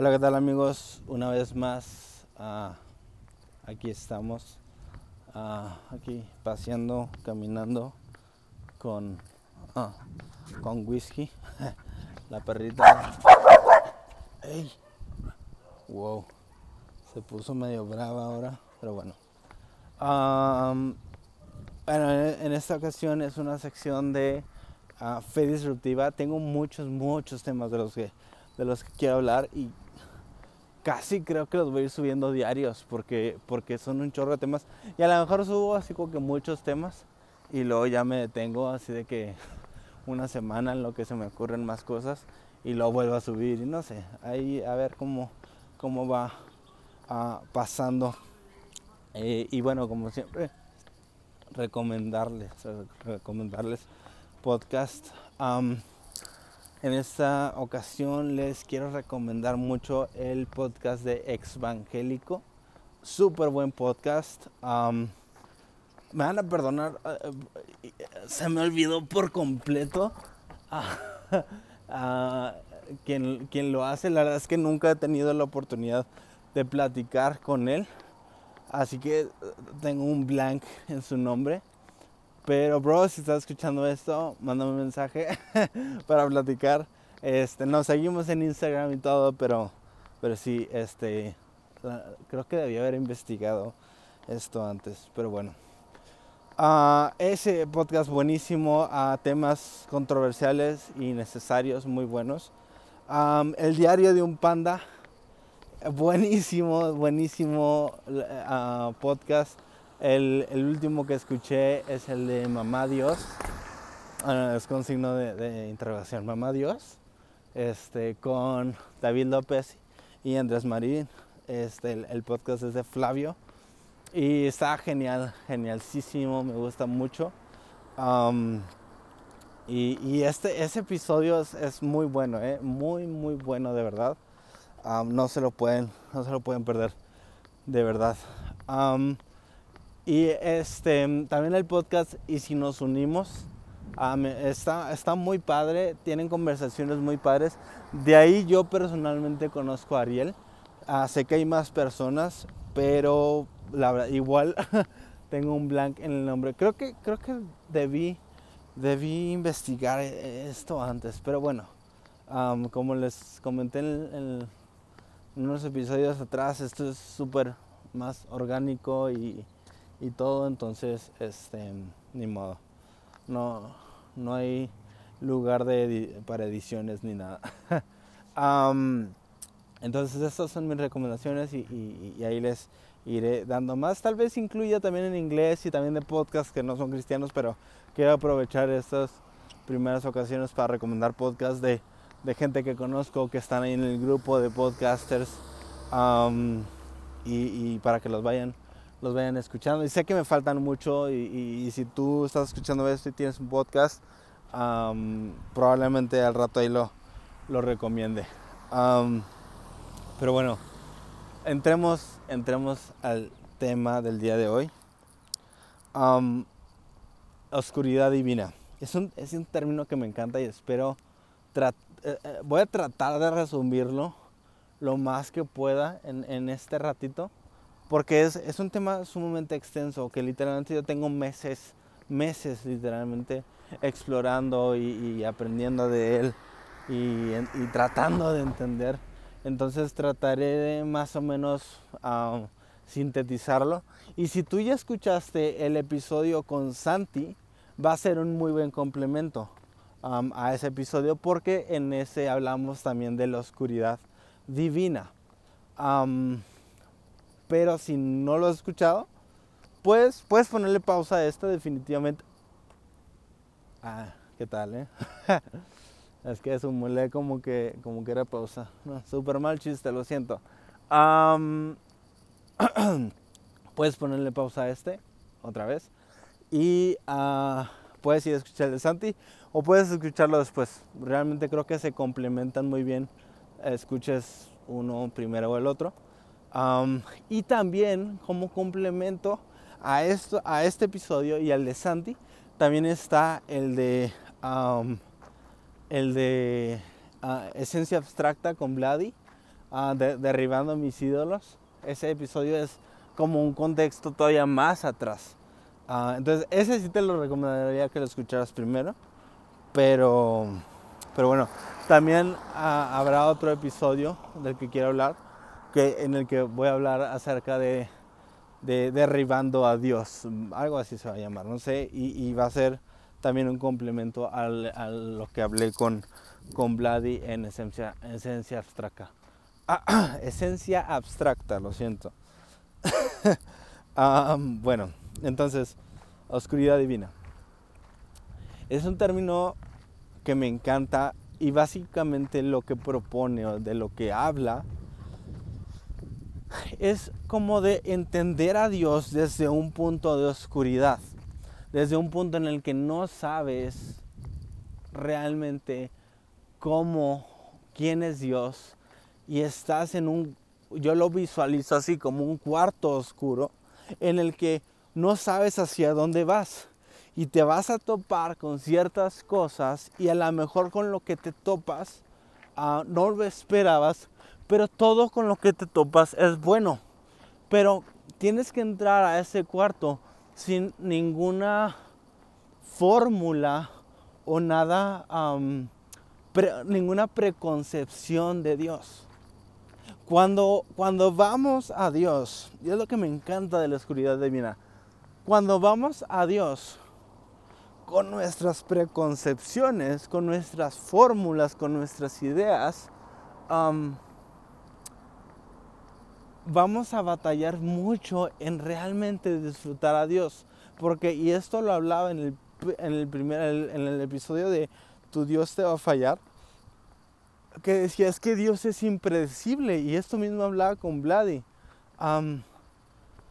Hola, ¿qué tal amigos? Una vez más, uh, aquí estamos, uh, aquí paseando, caminando con, uh, con whisky, la perrita. ¡Ey! Wow, se puso medio brava ahora, pero bueno. Bueno, en esta ocasión es una sección de fe disruptiva. Tengo muchos, muchos temas de los que de los que quiero hablar y casi creo que los voy a ir subiendo diarios porque, porque son un chorro de temas. Y a lo mejor subo así como que muchos temas y luego ya me detengo así de que una semana en lo que se me ocurren más cosas y luego vuelvo a subir y no sé, ahí a ver cómo, cómo va uh, pasando. Eh, y bueno, como siempre, recomendarles, recomendarles podcast. En esta ocasión les quiero recomendar mucho el podcast de Exvangélico. Súper buen podcast. me van a perdonar, eh, eh, se me olvidó por completo a, quien, quien lo hace. La verdad es que nunca he tenido la oportunidad de platicar con él. Así que eh, tengo un blank en su nombre. Pero, bro, si estás escuchando esto, mándame un mensaje para platicar. Este, nos seguimos en Instagram y todo, pero, pero sí, este, creo que debía haber investigado esto antes, pero bueno. Uh, ese podcast buenísimo a temas controversiales y necesarios, muy buenos. el diario de un panda, buenísimo, buenísimo uh, podcast el, último que escuché es el de Mamá Dios. Es con signo de, interrogación. Mamá Dios. Este, con David López y Andrés Marín. Este, el, podcast es de Flavio. Y está genial, genialísimo, me gusta mucho. y, este ese episodio es, muy bueno, ¿eh? muy, muy bueno de verdad. no, se lo pueden, no se lo pueden perder, de verdad. Y este, también el podcast Y si nos unimos, está, está muy padre, tienen conversaciones muy padres. De ahí yo personalmente conozco a Ariel. Ah, sé que hay más personas, pero igual tengo un blank en el nombre. Creo que, creo que debí, debí investigar esto antes, pero bueno, como les comenté en, en, unos episodios atrás, esto es súper más orgánico y y todo, entonces, este, ni modo. No, no hay lugar de, para ediciones ni nada. entonces, estas son mis recomendaciones y, ahí les iré dando más. Tal vez incluya también en inglés y también de podcasts que no son cristianos, pero quiero aprovechar estas primeras ocasiones para recomendar podcasts de, de gente que conozco, que están ahí en el grupo de podcasters y, y para que los vayan los vayan escuchando. Y sé que me faltan mucho y, si tú estás escuchando esto y tienes un podcast, probablemente al rato ahí lo, lo recomiende. pero bueno, entremos, entremos al tema del día de hoy. oscuridad divina. Es un, es un, término que me encanta y espero... Eh, eh, voy a tratar de resumirlo lo más que pueda en, en este ratito porque es, es, un tema sumamente extenso que literalmente yo tengo meses, meses literalmente explorando y, aprendiendo de él y, y, tratando de entender. Entonces trataré de más o menos sintetizarlo. Y si tú ya escuchaste el episodio con Santi, va a ser un muy buen complemento um, a ese episodio porque en ese hablamos también de la oscuridad divina. Um, pero si no lo has escuchado, pues puedes ponerle pausa a esto definitivamente. Ah, ¿qué tal, eh? es que simulé como que, como que era pausa. No, super mal chiste, lo siento. puedes ponerle pausa a este otra vez. Y ah, puedes ir a escuchar el de Santi o puedes escucharlo después. Realmente creo que se complementan muy bien. Escuches uno primero o el otro y también como complemento a, esto, a este episodio y al de Santi, también está el de, el de ah, Esencia Abstracta con Vladi. ah, derribando mis ídolos. Ese episodio es como un contexto todavía más atrás. Ah, entonces, ese sí te lo recomendaría que lo escucharas primero. Pero, pero bueno, también habrá otro episodio del que quiero hablar, en el que voy a hablar acerca de, de derribando a Dios. Algo así se va a llamar, no sé. Y, va a ser también un complemento a lo que hablé con, con Vladi en esencia, esencia abstracta. esencia abstracta, lo siento. Ah, bueno, entonces, oscuridad divina. Es un término que me encanta y básicamente lo que propone o de lo que habla es como de entender a Dios desde un punto de oscuridad, desde un punto en el que no sabes realmente cómo, quién es Dios y estás en un, yo lo visualizo así como un cuarto oscuro en el que no sabes hacia dónde vas y te vas a topar con ciertas cosas y a lo mejor con lo que te topas ah, no lo esperabas, pero todo con lo que te topas es bueno. Pero tienes que entrar a ese cuarto sin ninguna fórmula o nada ninguna preconcepción de Dios. Cuando, cuando vamos a Dios, y es lo que me encanta de la oscuridad divina, cuando vamos a Dios con nuestras preconcepciones, con nuestras fórmulas, con nuestras ideas, vamos a batallar mucho en realmente disfrutar a Dios. Porque, y esto lo hablaba en el, en el primer, en el episodio de tu Dios te va a fallar, que decía, es que Dios es impredecible. Y esto mismo hablaba con Vladi.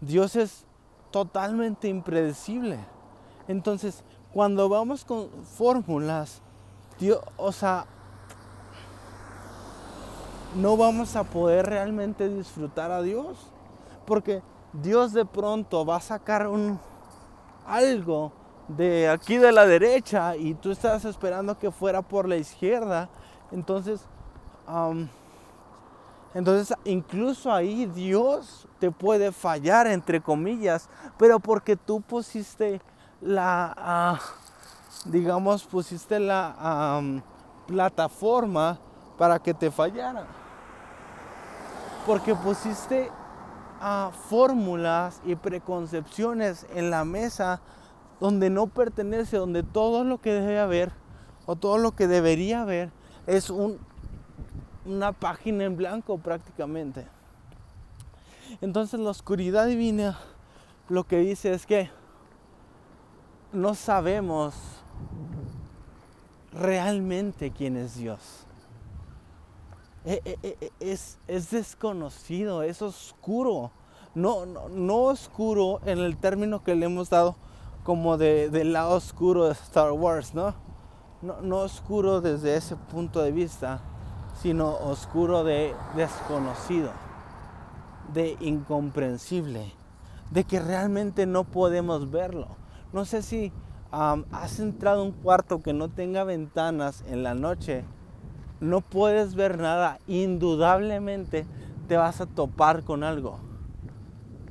Dios es totalmente impredecible. Entonces, cuando vamos con fórmulas, Dios, o sea, no vamos a poder realmente disfrutar a Dios. Porque Dios de pronto va a sacar un algo de aquí de la derecha y tú estás esperando que fuera por la izquierda. Entonces, entonces incluso ahí Dios te puede fallar, entre comillas, pero porque tú pusiste la, ah, digamos, pusiste la plataforma para que te fallara. Porque pusiste a fórmulas y preconcepciones en la mesa donde no pertenece, donde todo lo que debe haber o todo lo que debería haber es un, una página en blanco prácticamente. Entonces la oscuridad divina lo que dice es que no sabemos realmente quién es Dios. E, e, e, es, es desconocido, es oscuro. No, no, oscuro en el término que le hemos dado como de, del lado oscuro de Star Wars, ¿no? ¿no? No oscuro desde ese punto de vista, sino oscuro de desconocido, de incomprensible, de que realmente no podemos verlo. No sé si has entrado a un cuarto que no tenga ventanas en la noche, no puedes ver nada, indudablemente te vas a topar con algo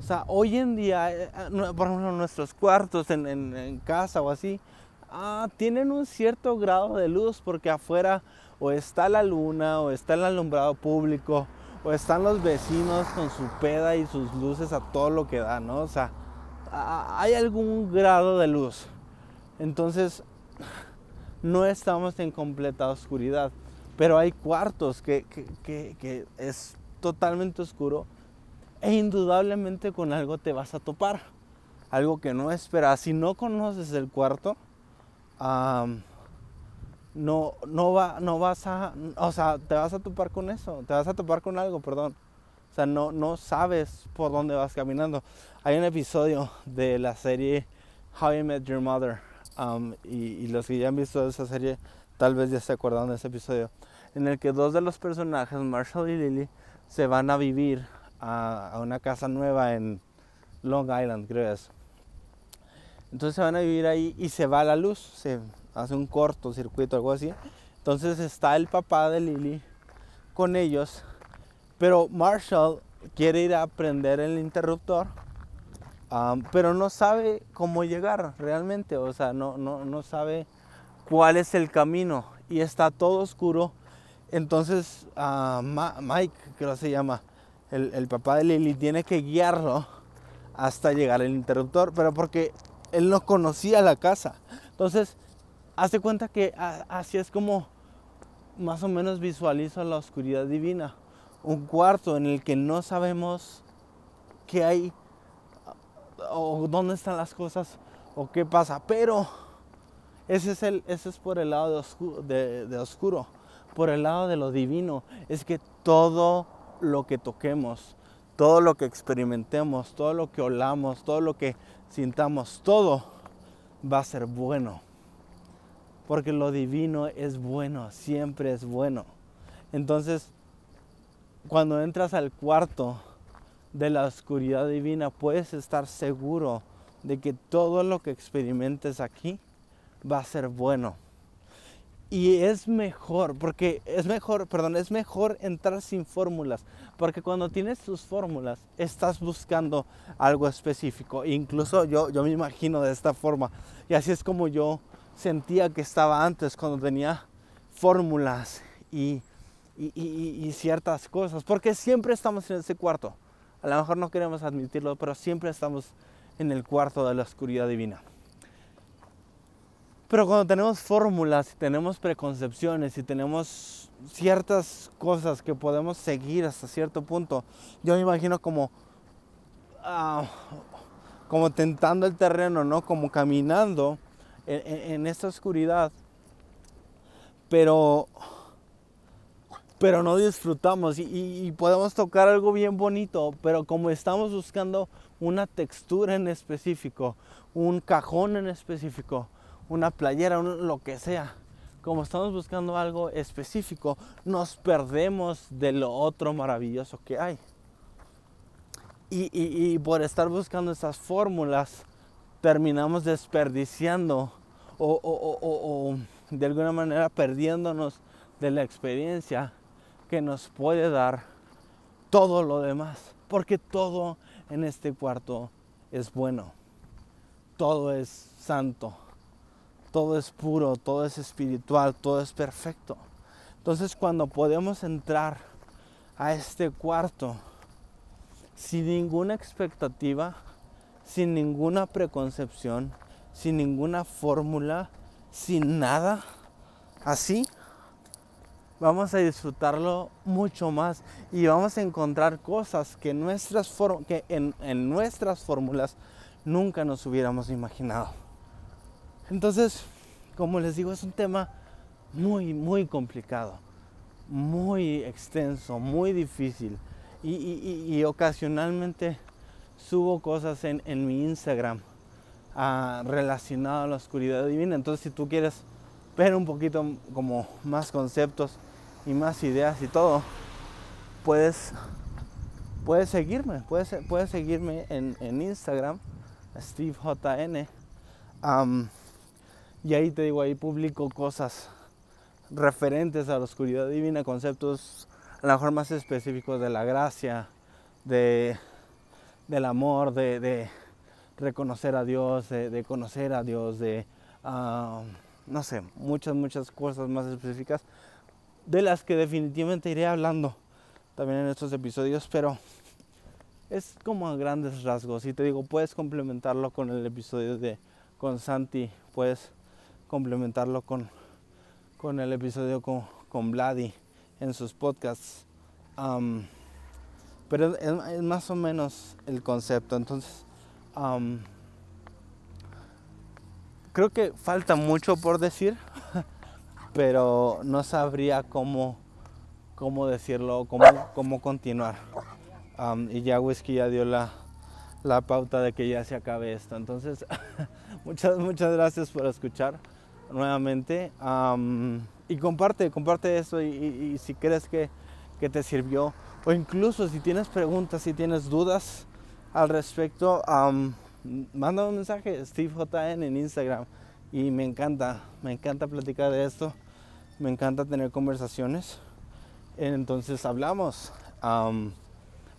sea, hoy en día, eh, eh, por ejemplo, nuestros cuartos en, casa o así, ah, tienen un cierto grado de luz porque afuera o está la luna o está el alumbrado público o están los vecinos con su peda y sus luces a todo lo que da, ¿no? O sea, hay algún grado de luz. Entonces, no estamos en completa oscuridad, pero hay cuartos que, que es totalmente oscuro e indudablemente con algo te vas a topar. Algo que no esperas. Si no conoces el cuarto, no, no, va, no vas a, o sea, te vas a topar con eso, te vas a topar con algo, perdón. O sea, no, no sabes por dónde vas caminando. Hay un episodio de la serie How I Met Your Mother, y, los que ya han visto esa serie tal vez ya se acuerdan de ese episodio, en el que dos de los personajes, Marshall y Lily, se van a vivir a, una casa nueva en Long Island, creo es. Entonces se van a vivir ahí y se va la luz, se hace un cortocircuito, algo así. Entonces está el papá de Lily con ellos Pero Marshall quiere ir a prender el interruptor, pero no sabe cómo llegar realmente, o sea, no, no, no sabe cuál es el camino y está todo oscuro. Entonces Mike, creo que se llama, el, el papá de Lily, tiene que guiarlo hasta llegar al interruptor, pero porque él no conocía la casa. Entonces, hace cuenta que así es como más o menos visualizo la oscuridad divina. Un cuarto en el que no sabemos qué hay o dónde están las cosas o qué pasa. Pero ese es, el, ese es por el lado de oscuro, de oscuro, por el lado de lo divino. Es que todo lo que toquemos, todo lo que experimentemos, todo lo que olamos, todo lo que sintamos, todo va a ser bueno. Porque lo divino es bueno, siempre es bueno. Entonces, cuando entras al cuarto de la oscuridad divina, puedes estar seguro de que todo lo que experimentes aquí va a ser bueno. Y es mejor, porque es mejor, perdón, es mejor entrar sin fórmulas, porque cuando tienes tus fórmulas estás buscando algo específico. Incluso yo, yo me imagino de esta forma, y así es como yo sentía que estaba antes, cuando tenía fórmulas y, y, y, y ciertas cosas, porque siempre estamos en ese cuarto. A lo mejor no queremos admitirlo, pero siempre estamos en el cuarto de la oscuridad divina. Pero cuando tenemos fórmulas y tenemos preconcepciones y tenemos ciertas cosas que podemos seguir hasta cierto punto, yo me imagino como, ah, como tentando el terreno, ¿no? Como caminando en, esta oscuridad. Pero, pero no disfrutamos y podemos tocar algo bien bonito, pero como estamos buscando una textura en específico, un cajón en específico, una playera, lo que sea. Como estamos buscando algo específico, nos perdemos de lo otro maravilloso que hay. Y, por estar buscando esas fórmulas, terminamos desperdiciando o, o de alguna manera perdiéndonos de la experiencia que nos puede dar todo lo demás. Porque todo en este cuarto es bueno. Todo es santo todo es puro, todo es espiritual, todo es perfecto. Entonces cuando podemos entrar a este cuarto sin ninguna expectativa, sin ninguna preconcepción, sin ninguna fórmula, sin nada, así, vamos a disfrutarlo mucho más y vamos a encontrar cosas que, nuestras que en, en nuestras fórmulas nunca nos hubiéramos imaginado. Entonces, como les digo, es un tema muy, muy complicado, muy extenso, muy difícil. Y, ocasionalmente subo cosas en, mi Instagram ah, relacionadas a la oscuridad divina. Entonces, si tú quieres ver un poquito como más conceptos y más ideas y todo, puedes, puedes seguirme, puedes, puedes seguirme en, Instagram, SteveJN. Y ahí te digo, ahí publico cosas referentes a la oscuridad divina, conceptos a lo mejor más específicos de la gracia, de, del amor, de, reconocer a Dios, de, conocer a Dios, de, ah, no sé, muchas, muchas cosas más específicas, de las que definitivamente iré hablando también en estos episodios, pero es como a grandes rasgos. Y te digo, puedes complementarlo con el episodio de con Santi, puedes complementarlo con, con el episodio con, con en sus podcasts. pero es, más o menos el concepto. Entonces, creo que falta mucho por decir, pero no sabría cómo, cómo decirlo, cómo, cómo continuar. y ya Whisky ya dio la, la pauta de que ya se acabe esto. Entonces, muchas, muchas gracias por escuchar nuevamente. y comparte, comparte eso y, si crees que, que, te sirvió o incluso si tienes preguntas, si tienes dudas al respecto, manda un mensaje, SteveJN en Instagram y me encanta, me encanta platicar de esto, me encanta tener conversaciones. Entonces hablamos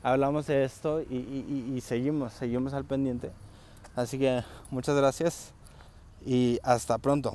hablamos de esto y, seguimos, seguimos al pendiente. Así que muchas gracias y hasta pronto.